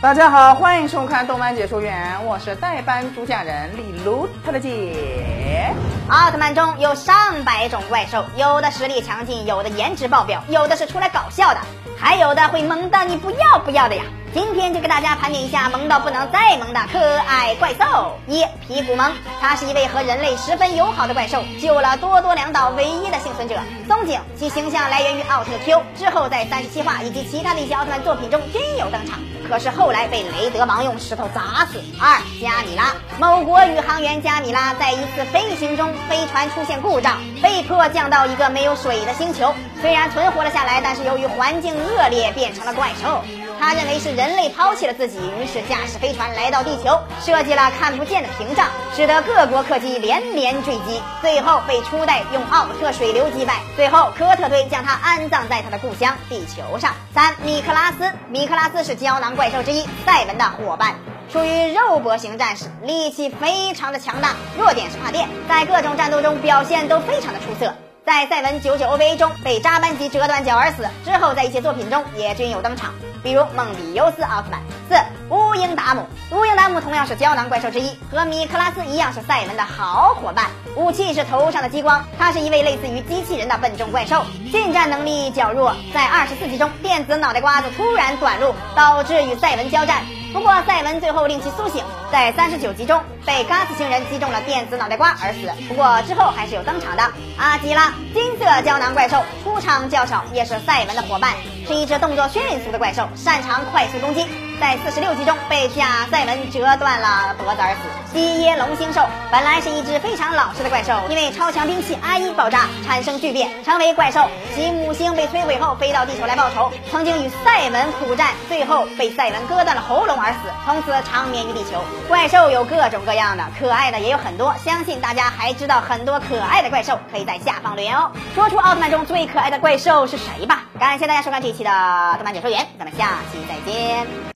大家好欢迎收看动漫解说员我是代班主讲人李卢特的姐奥特曼中有上百种怪兽有的实力强劲有的颜值爆表有的是出来搞笑的还有的会萌到你不要不要的呀。今天就给大家盘点一下萌到不能再萌的可爱怪兽。一皮古蒙，它是一位和人类十分友好的怪兽，救了多多良岛唯一的幸存者松井。其形象来源于奥特 Q，之后在三十七话以及其他的一些奥特曼作品中均有登场。可是后来被雷德芒用石头砸死。二加米拉，某国宇航员加米拉在一次飞行中，飞船出现故障，被迫降到一个没有水的星球。虽然存活了下来，但是由于环境恶劣，变成了怪兽。他认为是人类抛弃了自己，于是驾驶飞船来到地球，设计了看不见的屏障，使得各国客机连连坠机，最后被初代用奥特水流击败。最后，科特队将他安葬在他的故乡地球上。三米克拉斯，米克拉斯是胶囊怪兽之一，赛文的伙伴，属于肉搏型战士，力气非常的强大，弱点是怕电，在各种战斗中表现都非常的出色。在赛文九九 OVA 中被扎班吉折断脚而死，之后在一些作品中也均有登场。比如梦比优斯奥特曼。四乌英达姆，乌英达姆同样是胶囊怪兽之一，和米克拉斯一样是赛文的好伙伴。武器是头上的激光，它是一位类似于机器人的笨重怪兽，近战能力较弱。在二十四集中，电子脑袋瓜子突然短路，导致与赛文交战。不过赛文最后令其苏醒，在三十九集中被嘎斯星人击中了电子脑袋瓜而死。不过之后还是有登场的。阿基拉，金色胶囊怪兽，出场较少，也是赛文的伙伴，是一只动作迅速的怪兽，擅长快速攻击。在四十六集中被亚赛文折断了脖子而死。基耶龙星兽本来是一只非常老实的怪兽，因为超强兵器阿一爆炸产生巨变，成为怪兽。其母星被摧毁后飞到地球来报仇，曾经与赛文苦战，最后被赛文割断了喉咙而死，从此长眠于地球。怪兽有各种各样的，可爱的也有很多，相信大家还知道很多可爱的怪兽，可以在下方留言哦，说出奥特曼中最可爱的怪兽是谁吧。感谢大家收看这一期的动漫解说员，咱们下期再见。